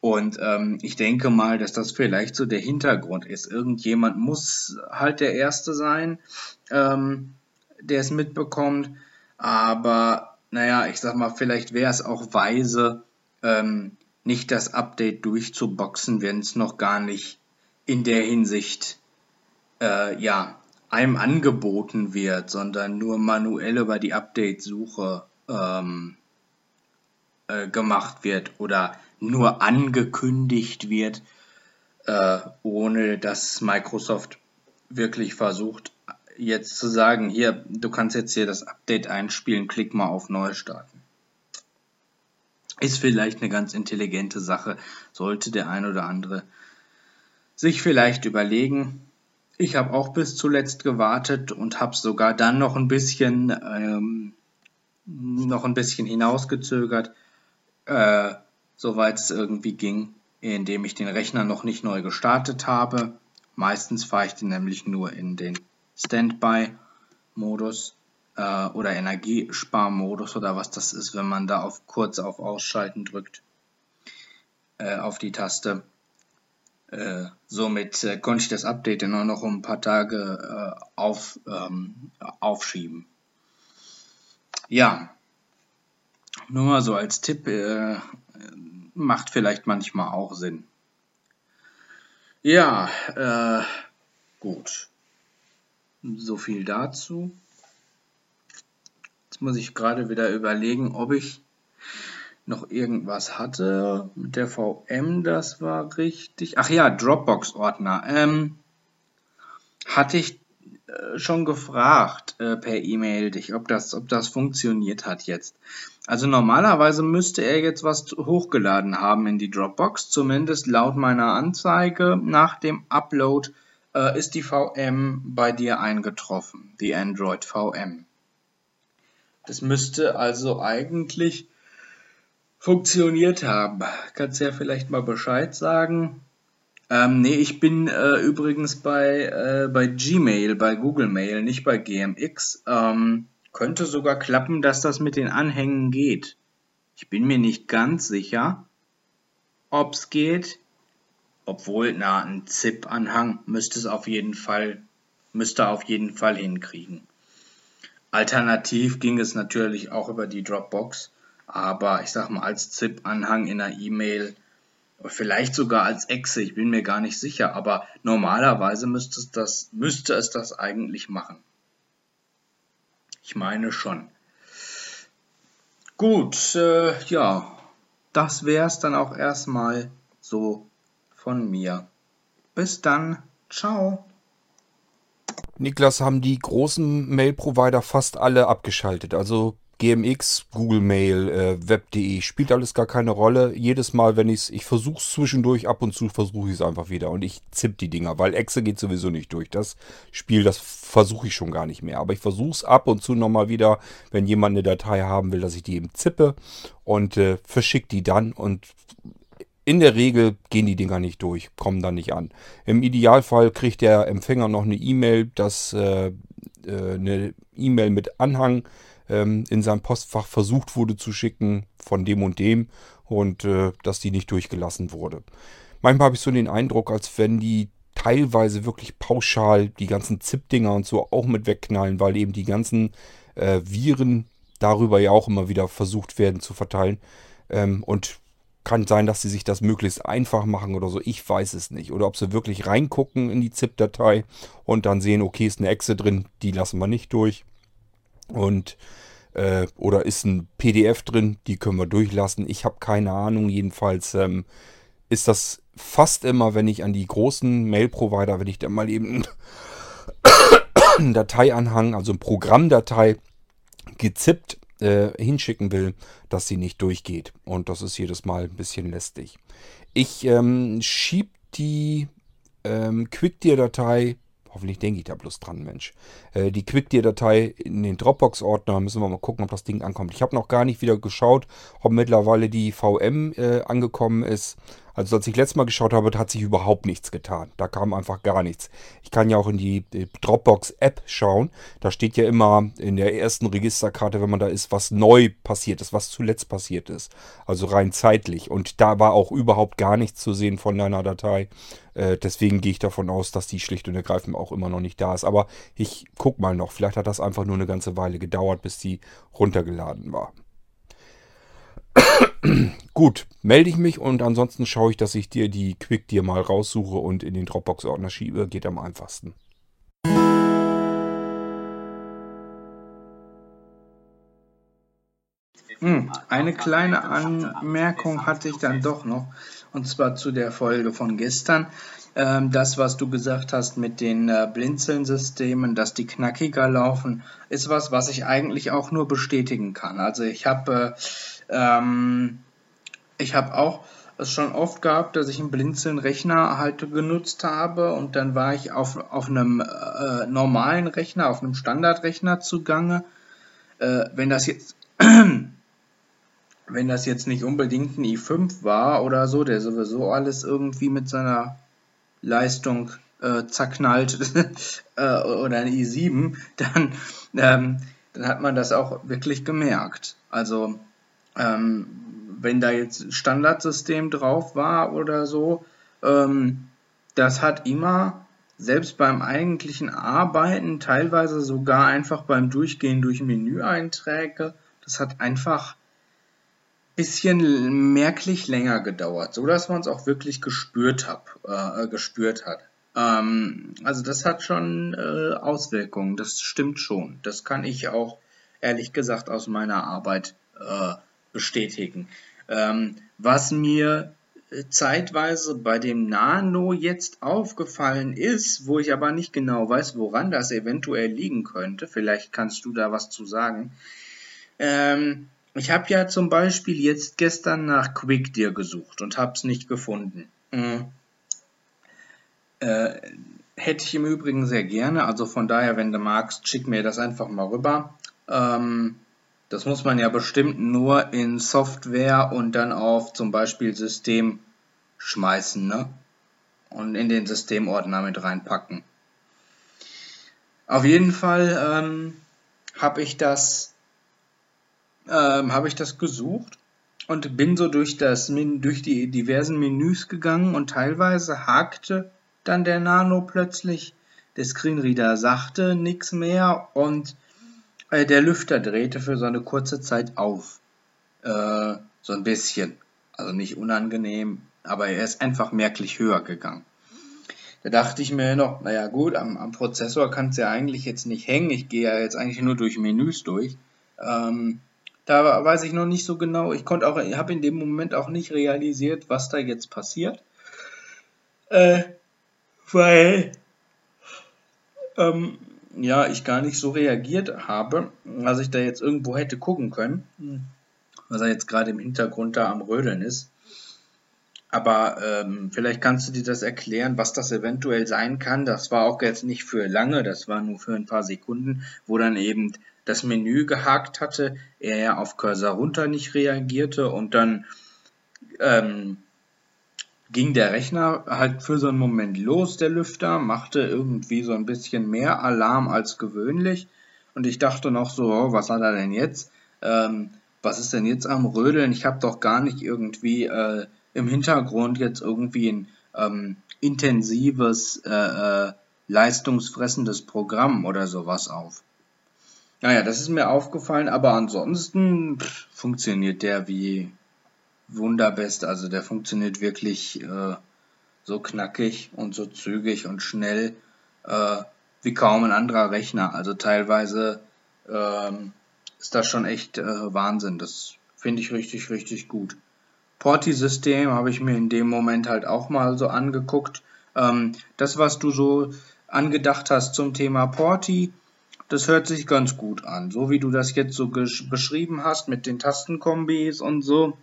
Und ähm, ich denke mal, dass das vielleicht so der Hintergrund ist. Irgendjemand muss halt der Erste sein, ähm, der es mitbekommt. Aber naja, ich sag mal, vielleicht wäre es auch weise, ähm, nicht das Update durchzuboxen, wenn es noch gar nicht in der Hinsicht äh, ja, einem angeboten wird, sondern nur manuell über die Update-Suche ähm, äh, gemacht wird oder nur angekündigt wird, äh, ohne dass Microsoft wirklich versucht, jetzt zu sagen, hier, du kannst jetzt hier das Update einspielen, klick mal auf Neu starten. Ist vielleicht eine ganz intelligente Sache, sollte der ein oder andere sich vielleicht überlegen. Ich habe auch bis zuletzt gewartet und habe sogar dann noch ein bisschen ähm, noch ein bisschen hinausgezögert, äh, soweit es irgendwie ging, indem ich den Rechner noch nicht neu gestartet habe. Meistens fahre ich den nämlich nur in den Standby-Modus äh, oder Energiesparmodus oder was das ist, wenn man da auf kurz auf Ausschalten drückt äh, auf die Taste. Äh, somit äh, konnte ich das Update auch noch um ein paar Tage äh, auf, ähm, aufschieben. Ja, nur mal so als Tipp, äh, macht vielleicht manchmal auch Sinn. Ja, gut. So viel dazu. Jetzt muss ich gerade wieder überlegen, ob ich noch irgendwas hatte mit der VM. Das war richtig. Ach ja, Dropbox-Ordner. Ähm, hatte ich äh, schon gefragt äh, per E-Mail dich, ob das, ob das funktioniert hat jetzt. Also normalerweise müsste er jetzt was hochgeladen haben in die Dropbox, zumindest laut meiner Anzeige nach dem Upload äh, ist die VM bei dir eingetroffen, die Android VM. Das müsste also eigentlich funktioniert haben. Kannst ja vielleicht mal Bescheid sagen. Ähm, nee, ich bin äh, übrigens bei, äh, bei Gmail, bei Google Mail, nicht bei GMX. Ähm, könnte sogar klappen, dass das mit den Anhängen geht. Ich bin mir nicht ganz sicher, ob's geht. Obwohl, na, ein ZIP-Anhang müsste es auf jeden Fall, müsste auf jeden Fall hinkriegen. Alternativ ging es natürlich auch über die Dropbox, aber ich sag mal als ZIP-Anhang in einer E-Mail, vielleicht sogar als Exe, ich bin mir gar nicht sicher, aber normalerweise müsste es das, müsste es das eigentlich machen. Ich meine schon. Gut, äh, ja, das wäre es dann auch erstmal so von mir. Bis dann. Ciao. Niklas, haben die großen Mail-Provider fast alle abgeschaltet. Also GMX, Google Mail, äh, Web.de, spielt alles gar keine Rolle. Jedes Mal, wenn ich es, ich versuche es zwischendurch, ab und zu versuche ich es einfach wieder und ich zipp die Dinger, weil Exe geht sowieso nicht durch. Das Spiel, das versuche ich schon gar nicht mehr. Aber ich versuche es ab und zu nochmal wieder, wenn jemand eine Datei haben will, dass ich die eben zippe und äh, verschicke die dann und in der Regel gehen die Dinger nicht durch, kommen dann nicht an. Im Idealfall kriegt der Empfänger noch eine E-Mail, dass äh, äh, eine E-Mail mit Anhang ähm, in sein Postfach versucht wurde zu schicken von dem und dem und äh, dass die nicht durchgelassen wurde. Manchmal habe ich so den Eindruck, als wenn die teilweise wirklich pauschal die ganzen ZIP-Dinger und so auch mit wegknallen, weil eben die ganzen äh, Viren darüber ja auch immer wieder versucht werden zu verteilen. Ähm, und Kann sein, dass sie sich das möglichst einfach machen oder so. Ich weiß es nicht. Oder ob sie wirklich reingucken in die ZIP-Datei und dann sehen, okay, ist eine Exe drin, die lassen wir nicht durch. Und äh, oder ist ein PDF drin, die können wir durchlassen. Ich habe keine Ahnung. Jedenfalls ähm, ist das fast immer, wenn ich an die großen Mail-Provider, wenn ich da mal eben einen [COUGHS] Dateianhang, also eine Programmdatei gezippt äh, hinschicken will, dass sie nicht durchgeht. Und das ist jedes Mal ein bisschen lästig. Ich ähm, schieb die ähm, QuickDear-Datei Hoffentlich denke ich da bloß dran, Mensch. Äh, die QuickDear-Datei in den Dropbox-Ordner müssen wir mal gucken, ob das Ding ankommt. Ich habe noch gar nicht wieder geschaut, ob mittlerweile die VM äh, angekommen ist. Also als ich letztes Mal geschaut habe, hat sich überhaupt nichts getan. Da kam einfach gar nichts. Ich kann ja auch in die, Dropbox-App schauen. Da steht ja immer in der ersten Registerkarte, wenn man da ist, was neu passiert ist, was zuletzt passiert ist. Also rein zeitlich. Und da war auch überhaupt gar nichts zu sehen von deiner Datei. Äh, deswegen gehe ich davon aus, dass die schlicht und ergreifend auch immer noch nicht da ist. Aber ich guck mal noch. Vielleicht hat das einfach nur eine ganze Weile gedauert, bis die runtergeladen war. [CLEARS THROAT] Gut, melde ich mich und ansonsten schaue ich, dass ich dir die Quick dir mal raussuche und in den Dropbox-Ordner schiebe. Geht am einfachsten. Hm, eine kleine Anmerkung hatte ich dann doch noch, und zwar zu der Folge von gestern. Ähm, das, was du gesagt hast mit den äh, Blinzeln-Systemen, dass die knackiger laufen, ist was, was ich eigentlich auch nur bestätigen kann. Also ich habe äh, ähm, ich habe auch es schon oft gehabt, dass ich einen Blinzeln-Rechner halt genutzt habe und dann war ich auf, auf einem äh, normalen Rechner, auf einem Standardrechner zugange. Äh, wenn das jetzt [CLEARS THROAT] wenn das jetzt nicht unbedingt ein i5 war oder so, der sowieso alles irgendwie mit seiner Leistung äh, zerknallt [LAUGHS] äh, oder ein i7, dann, ähm, dann hat man das auch wirklich gemerkt. Also ähm, wenn da jetzt Standardsystem drauf war oder so, ähm, das hat immer, selbst beim eigentlichen Arbeiten, teilweise sogar einfach beim Durchgehen durch Menüeinträge, das hat einfach ein bisschen merklich länger gedauert, so dass man es auch wirklich gespürt, hab, äh, gespürt hat. Ähm, also das hat schon äh, Auswirkungen, das stimmt schon. Das kann ich auch ehrlich gesagt aus meiner Arbeit äh, bestätigen. Ähm, was mir äh, zeitweise bei dem Nano jetzt aufgefallen ist, wo ich aber nicht genau weiß, woran das eventuell liegen könnte, vielleicht kannst du da was zu sagen. Ähm, ich habe ja zum Beispiel jetzt gestern nach QuickDear gesucht und habe es nicht gefunden. Mhm. Äh, hätte ich im Übrigen sehr gerne, also von daher, wenn du magst, schick mir das einfach mal rüber. Ähm, das muss man ja bestimmt nur in Software und dann auf zum Beispiel System schmeißen, ne? Und in den Systemordner mit reinpacken. Auf jeden Fall ähm, habe ich das ähm, habe ich das gesucht und bin so durch das durch die diversen Menüs gegangen und teilweise hakte dann der Nano plötzlich, der Screenreader sagte nichts mehr und der Lüfter drehte für so eine kurze Zeit auf. Äh, so ein bisschen. Also nicht unangenehm, aber er ist einfach merklich höher gegangen. Da dachte ich mir noch, naja gut, am, am Prozessor kann es ja eigentlich jetzt nicht hängen. Ich gehe ja jetzt eigentlich nur durch Menüs durch. Ähm, da weiß ich noch nicht so genau. Ich konnte auch, ich habe in dem Moment auch nicht realisiert, was da jetzt passiert. Äh, weil ähm, ja, ich gar nicht so reagiert habe, als ich da jetzt irgendwo hätte gucken können, was er jetzt gerade im Hintergrund da am Rödeln ist. Aber ähm, vielleicht kannst du dir das erklären, was das eventuell sein kann. Das war auch jetzt nicht für lange, das war nur für ein paar Sekunden, wo dann eben das Menü gehakt hatte, er ja auf Cursor runter nicht reagierte und dann ähm, ging der Rechner halt für so einen Moment los, der Lüfter, machte irgendwie so ein bisschen mehr Alarm als gewöhnlich. Und ich dachte noch so, oh, was hat er denn jetzt? Ähm, was ist denn jetzt am Rödeln? Ich habe doch gar nicht irgendwie äh, im Hintergrund jetzt irgendwie ein ähm, intensives, äh, äh, leistungsfressendes Programm oder sowas auf. Naja, das ist mir aufgefallen, aber ansonsten pff, funktioniert der wie, wunderbest. Also der funktioniert wirklich äh, so knackig und so zügig und schnell äh, wie kaum ein anderer Rechner. Also teilweise ähm, ist das schon echt äh, Wahnsinn. Das finde ich richtig, richtig gut. Porti-System habe ich mir in dem Moment halt auch mal so angeguckt. Ähm, das, was du so angedacht hast zum Thema Porti, das hört sich ganz gut an. So wie du das jetzt so beschrieben hast mit den Tastenkombis und so.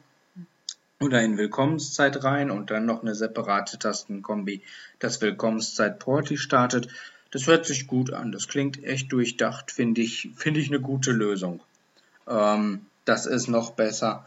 Oder in Willkommenszeit rein und dann noch eine separate Tastenkombi, das Willkommenszeit Porti startet. Das hört sich gut an. Das klingt echt durchdacht, finde ich, finde ich eine gute Lösung. Ähm, das ist noch besser.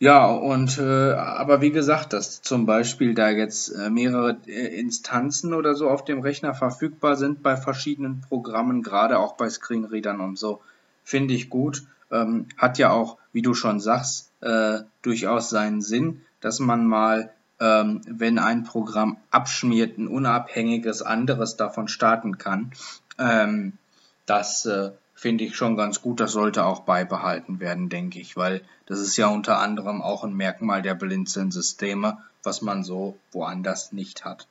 Ja, und äh, aber wie gesagt, dass zum Beispiel da jetzt äh, mehrere äh, Instanzen oder so auf dem Rechner verfügbar sind bei verschiedenen Programmen, gerade auch bei Screenreadern und so, finde ich gut. Ähm, hat ja auch, wie du schon sagst, äh, durchaus seinen Sinn, dass man mal, ähm, wenn ein Programm abschmiert, ein unabhängiges anderes davon starten kann. Ähm, das äh, finde ich schon ganz gut. Das sollte auch beibehalten werden, denke ich, weil das ist ja unter anderem auch ein Merkmal der Blinzeln-Systeme, was man so woanders nicht hat.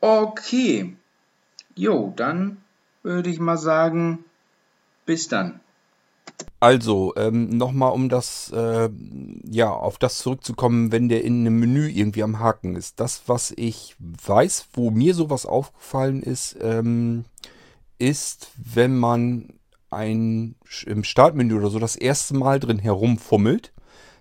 Okay. Jo, dann würde ich mal sagen, bis dann. Also, ähm, nochmal um das, äh, ja, auf das zurückzukommen, wenn der in einem Menü irgendwie am Haken ist. Das, was ich weiß, wo mir sowas aufgefallen ist, ähm, ist, wenn man ein, im Startmenü oder so das erste Mal drin herumfummelt,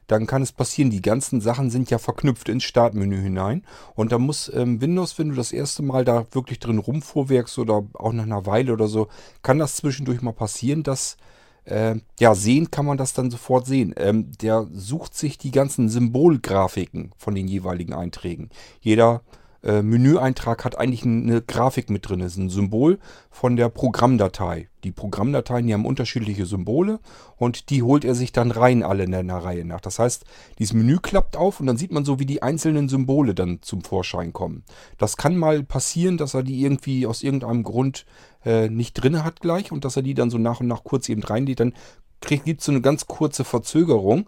dann kann es passieren, die ganzen Sachen sind ja verknüpft ins Startmenü hinein. Und da muss ähm, Windows, wenn du das erste Mal da wirklich drin rumfuhrwerkst oder auch nach einer Weile oder so, kann das zwischendurch mal passieren, dass, äh, ja, sehen kann man das dann sofort sehen. Ähm, der sucht sich die ganzen Symbolgrafiken von den jeweiligen Einträgen. Jeder äh, Menüeintrag hat eigentlich eine Grafik mit drin. Ist ein Symbol von der Programmdatei. Die Programmdateien, die haben unterschiedliche Symbole und die holt er sich dann rein alle in einer Reihe nach. Das heißt, dieses Menü klappt auf und dann sieht man so, wie die einzelnen Symbole dann zum Vorschein kommen. Das kann mal passieren, dass er die irgendwie aus irgendeinem Grund äh, nicht drin hat gleich und dass er die dann so nach und nach kurz eben reinlädt. Dann gibt es so eine ganz kurze Verzögerung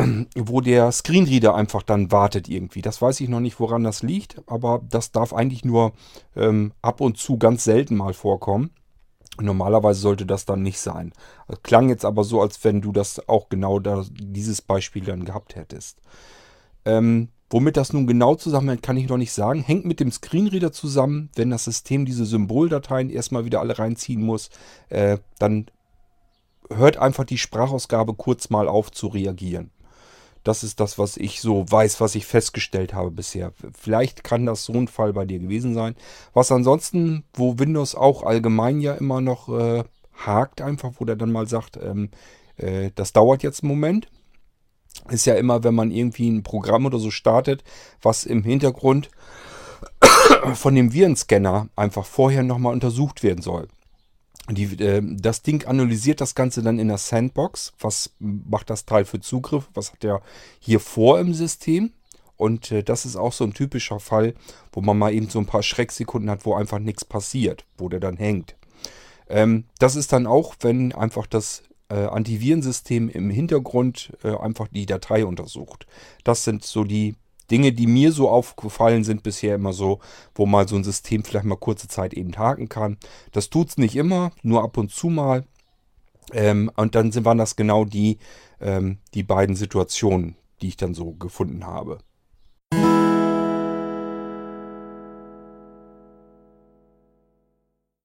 [CLEARS THROAT] wo der Screenreader einfach dann wartet irgendwie. Das weiß ich noch nicht, woran das liegt, aber das darf eigentlich nur ähm, ab und zu ganz selten mal vorkommen. Normalerweise sollte das dann nicht sein. Klang jetzt aber so, als wenn du das auch genau da, dieses Beispiel dann gehabt hättest. Ähm, womit das nun genau zusammenhängt, kann ich noch nicht sagen. Hängt mit dem Screenreader zusammen. Wenn das System diese Symboldateien erstmal wieder alle reinziehen muss, äh, dann hört einfach die Sprachausgabe kurz mal auf zu reagieren. Das ist das, was ich so weiß, was ich festgestellt habe bisher. Vielleicht kann das so ein Fall bei dir gewesen sein. Was ansonsten, wo Windows auch allgemein ja immer noch äh, hakt, einfach, wo der dann mal sagt, ähm, äh, das dauert jetzt einen Moment. Ist ja immer, wenn man irgendwie ein Programm oder so startet, was im Hintergrund [COUGHS] von dem Virenscanner einfach vorher nochmal untersucht werden soll. Die, äh, das Ding analysiert das Ganze dann in der Sandbox. Was macht das Teil für Zugriff? Was hat der hier vor im System? Und äh, das ist auch so ein typischer Fall, wo man mal eben so ein paar Schrecksekunden hat, wo einfach nichts passiert, wo der dann hängt. Ähm, das ist dann auch, wenn einfach das äh, Antivirensystem im Hintergrund äh, einfach die Datei untersucht. Das sind so die Dinge, die mir so aufgefallen sind bisher immer so, wo mal so ein System vielleicht mal kurze Zeit eben haken kann. Das tut es nicht immer, nur ab und zu mal. Ähm, und dann sind, waren das genau die, ähm, die beiden Situationen, die ich dann so gefunden habe.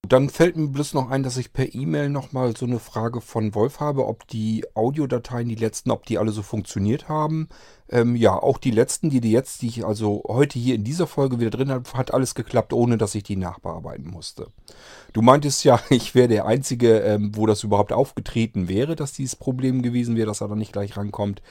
Dann fällt mir bloß noch ein, dass ich per E-Mail nochmal so eine Frage von Wolf habe, ob die Audiodateien, die letzten, ob die alle so funktioniert haben. Ähm, ja, auch die letzten, die, die jetzt, die ich also heute hier in dieser Folge wieder drin habe, hat alles geklappt, ohne dass ich die nachbearbeiten musste. Du meintest ja, [LAUGHS] ich wäre der Einzige, ähm, wo das überhaupt aufgetreten wäre, dass dieses Problem gewesen wäre, dass er da nicht gleich rankommt.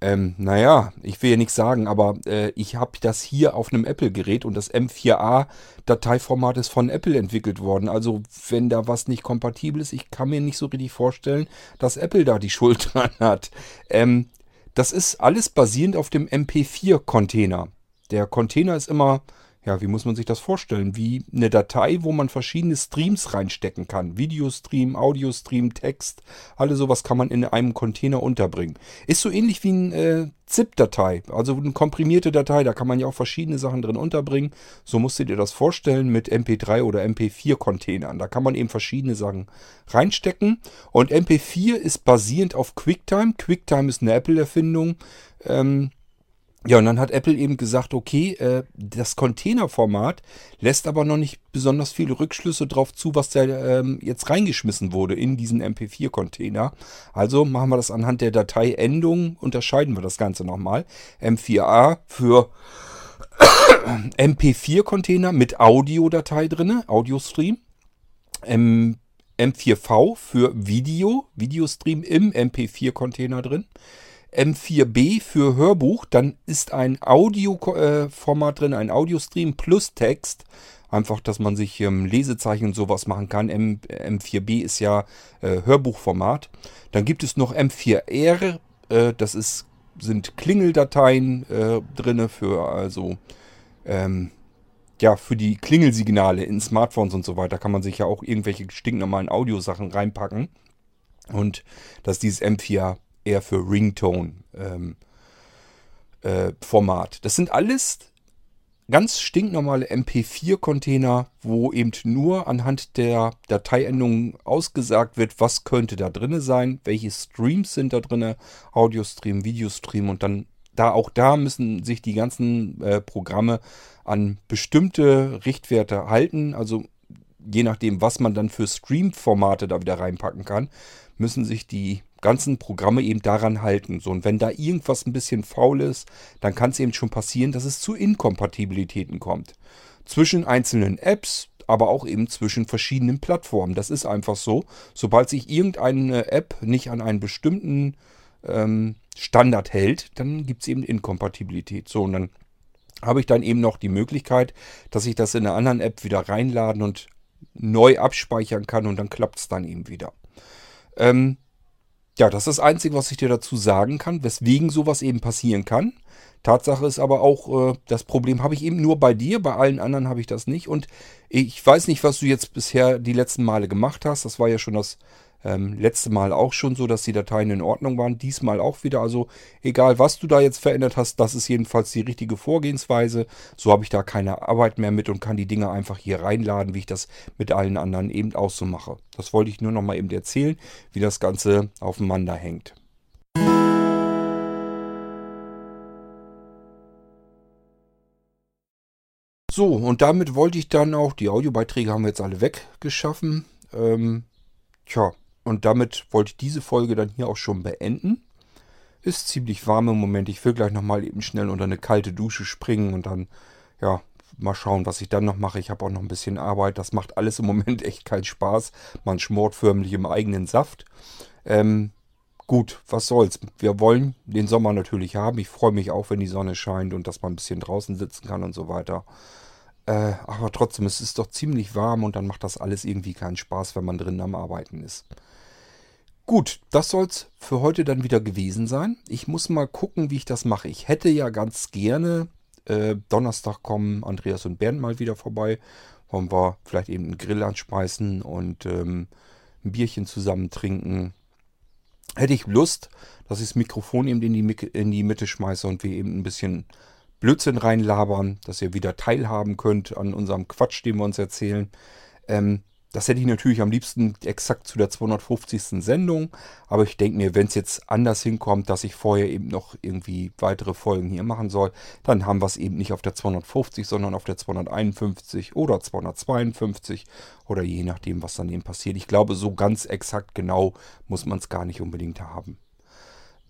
Ähm, naja, ich will ja nichts sagen, aber äh, ich habe das hier auf einem Apple-Gerät und das M4A-Dateiformat ist von Apple entwickelt worden. Also wenn da was nicht kompatibel ist, ich kann mir nicht so richtig vorstellen, dass Apple da die [LAUGHS] Schuld dran hat. Ähm, das ist alles basierend auf dem MP4-Container. Der Container ist immer ja, wie muss man sich das vorstellen? Wie eine Datei, wo man verschiedene Streams reinstecken kann. Videostream, Audiostream, Text, alles sowas kann man in einem Container unterbringen. Ist so ähnlich wie eine äh, ZIP-Datei, also eine komprimierte Datei, da kann man ja auch verschiedene Sachen drin unterbringen. So musst du dir das vorstellen mit MP3 oder MP4-Containern. Da kann man eben verschiedene Sachen reinstecken. Und MP4 ist basierend auf QuickTime. QuickTime ist eine Apple-Erfindung. Ähm, ja, und dann hat Apple eben gesagt, okay, äh, das Containerformat lässt aber noch nicht besonders viele Rückschlüsse drauf zu, was da ähm, jetzt reingeschmissen wurde in diesen MP4-Container. Also machen wir das anhand der Dateiendung, unterscheiden wir das Ganze nochmal. M4A für [COUGHS] MP4-Container mit Audiodatei drin, Audiostream. M M4V für Video, Videostream im MP4-Container drin. M4B für Hörbuch, dann ist ein Audioformat drin, ein Audiostream plus Text. Einfach, dass man sich ähm, Lesezeichen und sowas machen kann. M, M4B ist ja äh, Hörbuchformat. Dann gibt es noch M4R, äh, das ist, sind Klingeldateien äh, drin für also ähm, ja, für die Klingelsignale in Smartphones und so weiter kann man sich ja auch irgendwelche stinknormalen Audiosachen reinpacken. Und das ist dieses M4 eher für Ringtone ähm, äh. Das sind alles ganz stinknormale MP4-Container, wo eben nur anhand der Dateiendungen ausgesagt wird, was könnte da drin sein, welche Streams sind da drin, Audiostream, Videostream und dann da auch da müssen sich die ganzen äh, Programme an bestimmte Richtwerte halten. Also je nachdem, was man dann für Stream-Formate da wieder reinpacken kann, müssen sich die ganzen Programme eben daran halten. So, und wenn da irgendwas ein bisschen faul ist, dann kann es eben schon passieren, dass es zu Inkompatibilitäten kommt. Zwischen einzelnen Apps, aber auch eben zwischen verschiedenen Plattformen. Das ist einfach so. Sobald sich irgendeine App nicht an einen bestimmten ähm, Standard hält, dann gibt es eben Inkompatibilität. So, und dann habe ich dann eben noch die Möglichkeit, dass ich das in einer anderen App wieder reinladen und neu abspeichern kann und dann klappt es dann eben wieder. Ähm, ja, das ist das Einzige, was ich dir dazu sagen kann, weswegen sowas eben passieren kann. Tatsache ist aber auch, äh, das Problem habe ich eben nur bei dir, bei allen anderen habe ich das nicht. Und ich weiß nicht, was du jetzt bisher die letzten Male gemacht hast. Das war ja schon das ähm, letzte Mal auch schon so, dass die Dateien in Ordnung waren. Diesmal auch wieder. Also egal, was du da jetzt verändert hast, das ist jedenfalls die richtige Vorgehensweise. So habe ich da keine Arbeit mehr mit und kann die Dinge einfach hier reinladen, wie ich das mit allen anderen eben auch so mache. Das wollte ich nur noch mal eben erzählen, wie das Ganze aufeinander hängt. So, und damit wollte ich dann auch, die Audiobeiträge haben wir jetzt alle weggeschaffen. Ähm, tja, und damit wollte ich diese Folge dann hier auch schon beenden. Ist ziemlich warm im Moment. Ich will gleich nochmal eben schnell unter eine kalte Dusche springen und dann, ja, mal schauen, was ich dann noch mache. Ich habe auch noch ein bisschen Arbeit. Das macht alles im Moment [LAUGHS] echt keinen Spaß. Man schmort förmlich im eigenen Saft. Ähm, gut, was soll's. Wir wollen den Sommer natürlich haben. Ich freue mich auch, wenn die Sonne scheint und dass man ein bisschen draußen sitzen kann und so weiter. Äh, aber trotzdem, es ist doch ziemlich warm und dann macht das alles irgendwie keinen Spaß, wenn man drinnen am Arbeiten ist. Gut, das soll es für heute dann wieder gewesen sein. Ich muss mal gucken, wie ich das mache. Ich hätte ja ganz gerne äh, Donnerstag kommen Andreas und Bernd mal wieder vorbei. Wollen wir vielleicht eben einen Grill anspeisen und ähm, ein Bierchen zusammen trinken. Hätte ich Lust, dass ich das Mikrofon eben in die, in die Mitte schmeiße und wir eben ein bisschen Blödsinn reinlabern, dass ihr wieder teilhaben könnt an unserem Quatsch, den wir uns erzählen. Ähm, das hätte ich natürlich am liebsten exakt zu der 250. Sendung. Aber ich denke mir, wenn es jetzt anders hinkommt, dass ich vorher eben noch irgendwie weitere Folgen hier machen soll, dann haben wir es eben nicht auf der 250, sondern auf der 251 oder 252 oder je nachdem, was dann eben passiert. Ich glaube, so ganz exakt genau muss man es gar nicht unbedingt haben.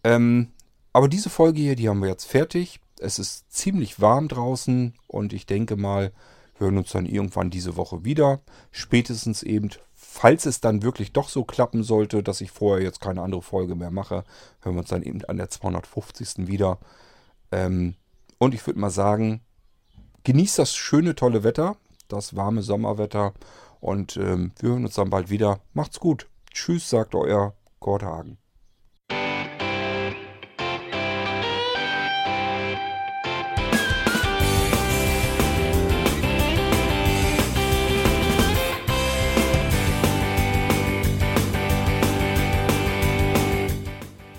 Ähm, aber diese Folge hier, die haben wir jetzt fertig. Es ist ziemlich warm draußen und ich denke mal, hören uns dann irgendwann diese Woche wieder. Spätestens eben, falls es dann wirklich doch so klappen sollte, dass ich vorher jetzt keine andere Folge mehr mache, hören wir uns dann eben an der 250. wieder. Ähm, und ich würde mal sagen, genießt das schöne, tolle Wetter, das warme Sommerwetter. Und ähm, wir hören uns dann bald wieder. Macht's gut. Tschüss, sagt euer Gordhagen.